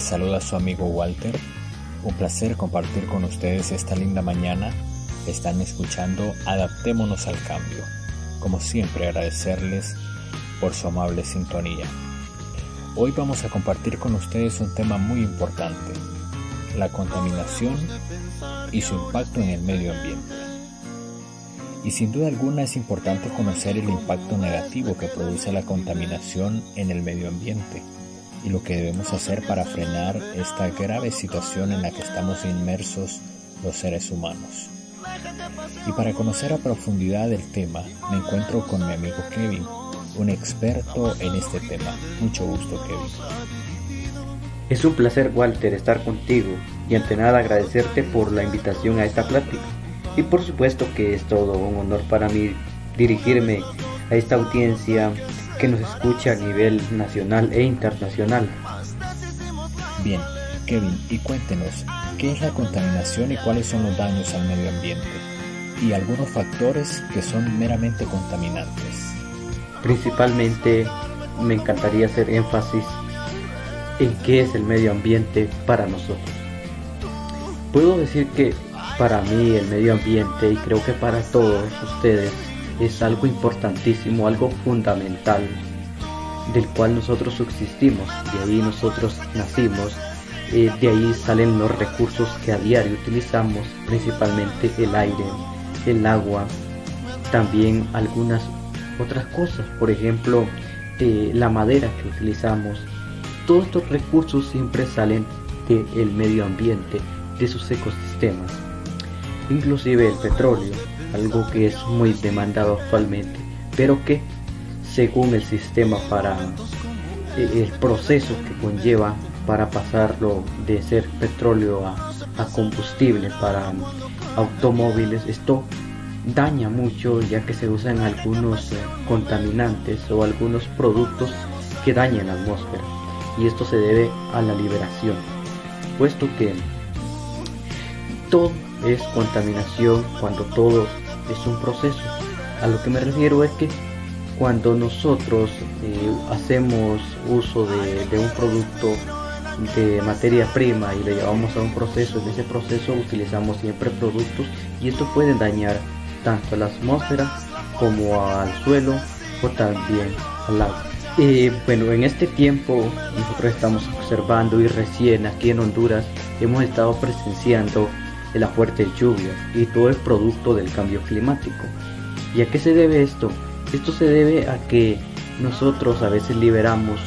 Les saluda su amigo Walter. Un placer compartir con ustedes esta linda mañana. Están escuchando Adaptémonos al Cambio. Como siempre agradecerles por su amable sintonía. Hoy vamos a compartir con ustedes un tema muy importante, la contaminación y su impacto en el medio ambiente. Y sin duda alguna es importante conocer el impacto negativo que produce la contaminación en el medio ambiente y lo que debemos hacer para frenar esta grave situación en la que estamos inmersos los seres humanos. Y para conocer a profundidad el tema, me encuentro con mi amigo Kevin, un experto en este tema. Mucho gusto, Kevin. Es un placer, Walter, estar contigo y ante nada agradecerte por la invitación a esta plática. Y por supuesto que es todo un honor para mí dirigirme a esta audiencia que nos escucha a nivel nacional e internacional. Bien, Kevin, y cuéntenos, ¿qué es la contaminación y cuáles son los daños al medio ambiente? Y algunos factores que son meramente contaminantes. Principalmente me encantaría hacer énfasis en qué es el medio ambiente para nosotros. Puedo decir que para mí el medio ambiente y creo que para todos ustedes es algo importantísimo, algo fundamental del cual nosotros subsistimos, de ahí nosotros nacimos, eh, de ahí salen los recursos que a diario utilizamos, principalmente el aire, el agua, también algunas otras cosas, por ejemplo eh, la madera que utilizamos. Todos estos recursos siempre salen del medio ambiente, de sus ecosistemas, inclusive el petróleo algo que es muy demandado actualmente, pero que según el sistema para eh, el proceso que conlleva para pasarlo de ser petróleo a, combustible para automóviles, esto daña mucho ya que se usan algunos eh, contaminantes o algunos productos que dañan la atmósfera y esto se debe a la liberación puesto que todo es contaminación cuando todo es un proceso. A lo que me refiero es que cuando nosotros eh, hacemos uso de, un producto de materia prima y le llevamos a un proceso, en ese proceso utilizamos siempre productos y esto puede dañar tanto a la atmósfera como al suelo o también al agua. Eh, bueno, en este tiempo nosotros estamos observando y recién aquí en Honduras hemos estado presenciando de las fuertes lluvias y todo el producto del cambio climático. ¿Y a qué se debe esto? Esto se debe a que nosotros a veces liberamos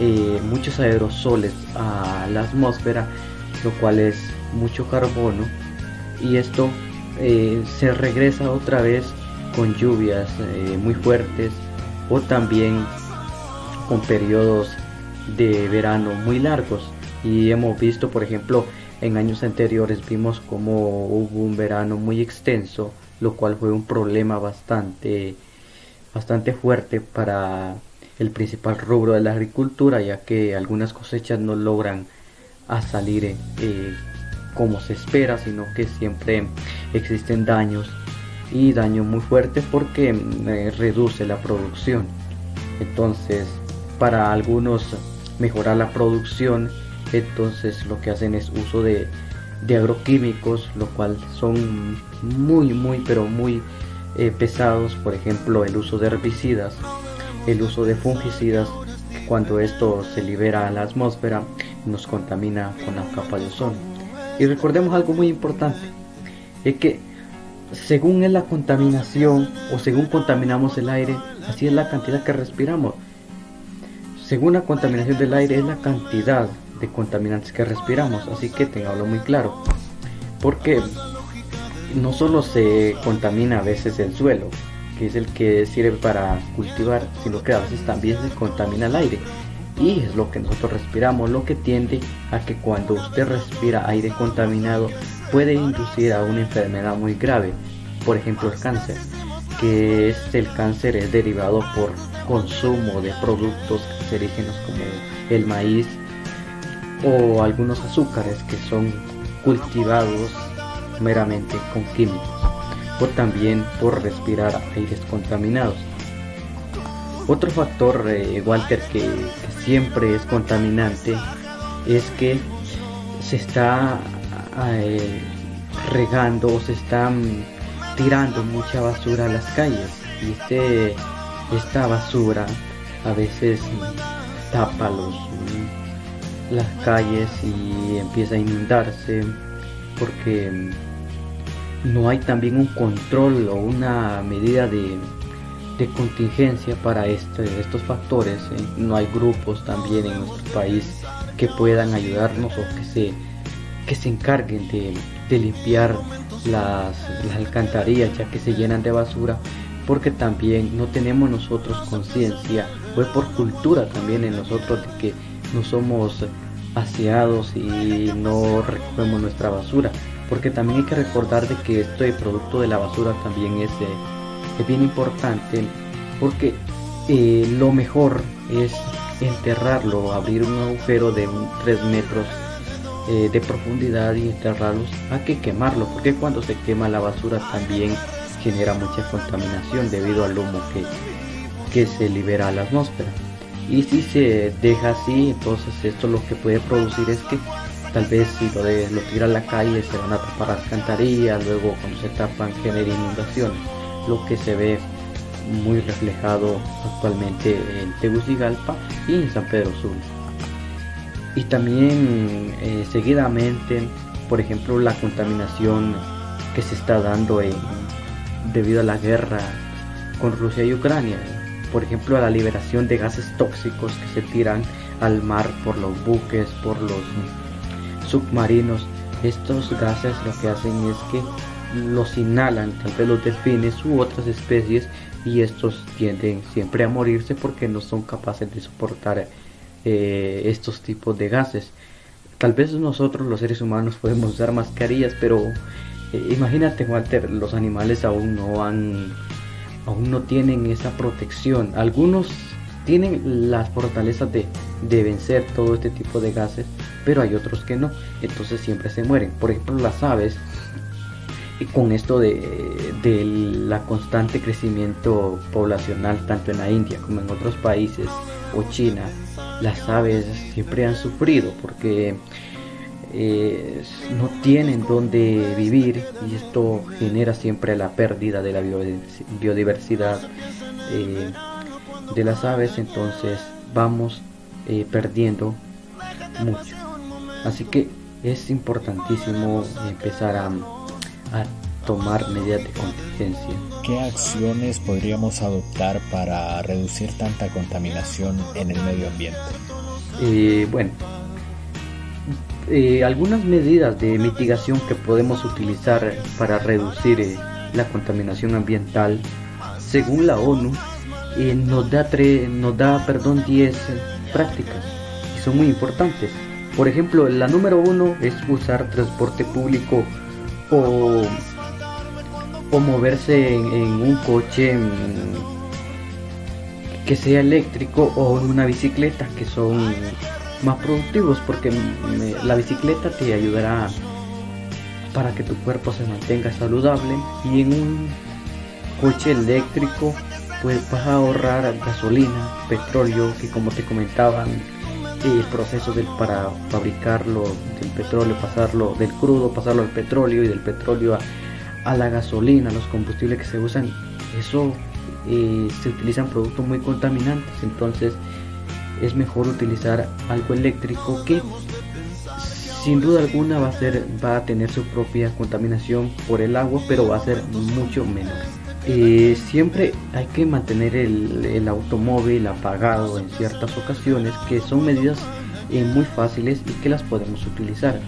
eh, muchos aerosoles a la atmósfera, lo cual es mucho carbono, y esto eh, se regresa otra vez con lluvias eh, muy fuertes o también con periodos de verano muy largos. Y hemos visto, por ejemplo, en años anteriores vimos como hubo un verano muy extenso, lo cual fue un problema bastante, bastante fuerte para el principal rubro de la agricultura, ya que algunas cosechas no logran salir eh, como se espera, sino que siempre existen daños y daños muy fuertes porque eh, reduce la producción. Entonces, para algunos mejorar la producción entonces lo que hacen es uso de, agroquímicos, lo cual son muy, muy, pero muy eh, pesados, por ejemplo el uso de herbicidas, el uso de fungicidas, cuando esto se libera a la atmósfera nos contamina con la capa de ozono. Y recordemos algo muy importante, es que según es la contaminación o según contaminamos el aire, así es la cantidad que respiramos. Según la contaminación del aire es la cantidad de contaminantes que respiramos, así que tenganlo muy claro. Porque no solo se contamina a veces el suelo, que es el que sirve para cultivar, sino que a veces también se contamina el aire. Y es lo que nosotros respiramos, lo que tiende a que cuando usted respira aire contaminado puede inducir a una enfermedad muy grave, por ejemplo el cáncer, que es el cáncer es derivado por consumo de productos cancerígenos como el maíz, o algunos azúcares que son cultivados meramente con químicos o también por respirar aires contaminados. Otro factor, eh, Walter, que, siempre es contaminante es que se está eh, regando o se están tirando mucha basura a las calles y este, esta basura a veces tapa los, las calles y empieza a inundarse porque no hay también un control o una medida de, de contingencia para este, estos factores. ¿eh? No hay grupos también en nuestro país que puedan ayudarnos o que se, que se encarguen de, de limpiar las, las, alcantarillas ya que se llenan de basura porque también no tenemos nosotros conciencia es por cultura también en nosotros de que no somos aseados y no recogemos nuestra basura porque también hay que recordar de que este producto de la basura también es, es bien importante porque eh, lo mejor es enterrarlo, abrir un agujero de 3 metros eh, de profundidad y enterrarlos a que quemarlo, porque cuando se quema la basura también genera mucha contaminación debido al humo que, que se libera a la atmósfera. Y si se deja así, entonces esto lo que puede producir es que tal vez si lo, de, lo tira a la calle se van a tapar alcantarillas, luego cuando se tapan genera inundaciones, lo que se ve muy reflejado actualmente en Tegucigalpa y en San Pedro Sur y también eh, seguidamente, por ejemplo, la contaminación que se está dando debido a la guerra con Rusia y Ucrania, por ejemplo, a la liberación de gases tóxicos que se tiran al mar por los buques, por los submarinos. Estos gases lo que hacen es que los inhalan tal vez los delfines u otras especies y estos tienden siempre a morirse porque no son capaces de soportar eh, estos tipos de gases. Tal vez nosotros los seres humanos podemos usar mascarillas, pero eh, imagínate Walter, los animales aún no han, aún no tienen esa protección. Algunos tienen las fortalezas de, de vencer todo este tipo de gases, pero hay otros que no, entonces siempre se mueren. Por ejemplo, las aves con esto de, de, la constante crecimiento poblacional tanto en la India como en otros países o China las aves siempre han sufrido porque eh, no tienen dónde vivir y esto genera siempre la pérdida de la biodiversidad eh, de las aves entonces vamos eh, perdiendo mucho así que es importantísimo empezar a, a tomar medidas de contingencia. ¿Qué acciones podríamos adoptar para reducir tanta contaminación en el medio ambiente? Eh, bueno, eh, algunas medidas de mitigación que podemos utilizar para reducir eh, la contaminación ambiental, según la ONU, nos da, nos da perdón, 10 prácticas y son muy importantes. Por ejemplo, la número uno es usar transporte público o o moverse en, un coche que sea eléctrico o en una bicicleta que son más productivos porque la bicicleta te ayudará para que tu cuerpo se mantenga saludable y en un coche eléctrico pues vas a ahorrar gasolina, petróleo que como te comentaban el proceso del, para fabricarlo del petróleo, pasarlo del crudo, pasarlo al petróleo y del petróleo a a la gasolina, los combustibles que se usan, eso eh, se utilizan productos muy contaminantes, entonces es mejor utilizar algo eléctrico que sin duda alguna va a ser va a tener su propia contaminación por el agua pero va a ser mucho menor. Eh, siempre hay que mantener el, automóvil apagado en ciertas ocasiones que son medidas eh, muy fáciles y que las podemos utilizar.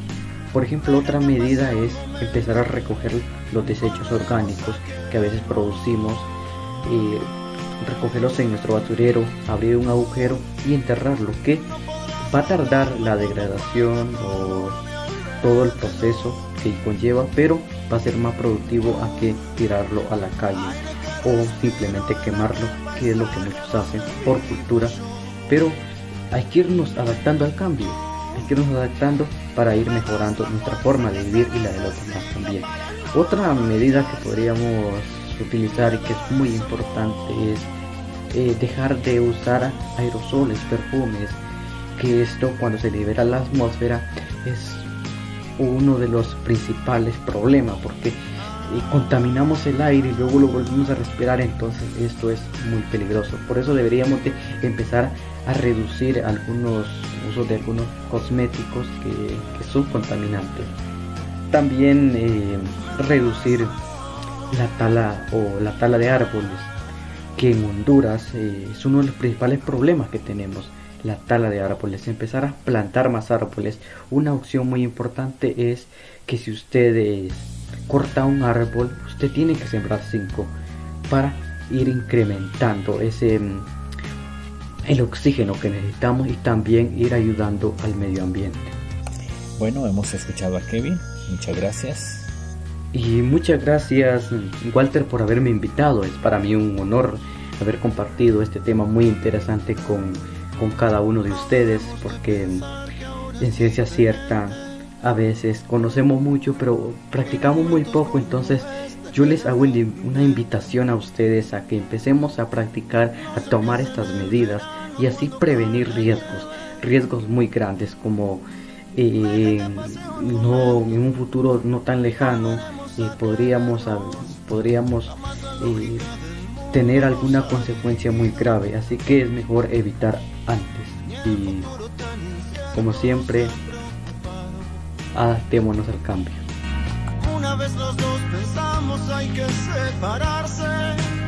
Por ejemplo, otra medida es empezar a recoger los desechos orgánicos que a veces producimos, eh, recogerlos en nuestro basurero, abrir un agujero y enterrarlo, que va a tardar la degradación o todo el proceso que conlleva, pero va a ser más productivo a que tirarlo a la calle o simplemente quemarlo, que es lo que muchos hacen por cultura, pero hay que irnos adaptando al cambio hay que irnos adaptando para ir mejorando nuestra forma de vivir y la de los demás también. Otra medida que podríamos utilizar y que es muy importante es eh, dejar de usar aerosoles, perfumes que esto cuando se libera la atmósfera es uno de los principales problemas porque contaminamos el aire y luego lo volvemos a respirar, entonces esto es muy peligroso. Por eso deberíamos de empezar a reducir algunos usos de algunos cosméticos que, son contaminantes. También eh, reducir la tala o la tala de árboles, que en Honduras eh, es uno de los principales problemas que tenemos. La tala de árboles, empezar a plantar más árboles. Una opción muy importante es que si ustedes corta un árbol, usted tiene que sembrar cinco para ir incrementando ese mm, el oxígeno que necesitamos y también ir ayudando al medio ambiente. Bueno, hemos escuchado a Kevin, muchas gracias. Y muchas gracias Walter por haberme invitado, es para mí un honor haber compartido este tema muy interesante con, con cada uno de ustedes porque en ciencia cierta a veces conocemos mucho pero practicamos muy poco. Entonces yo les hago una invitación a ustedes a que empecemos a practicar a tomar estas medidas y así prevenir riesgos riesgos muy grandes como eh, no en un futuro no tan lejano eh, podríamos podríamos eh, tener alguna consecuencia muy grave. Así que es mejor evitar antes. Y como siempre adaptémonos al cambio. Una vez los dos pensamos hay que separarse,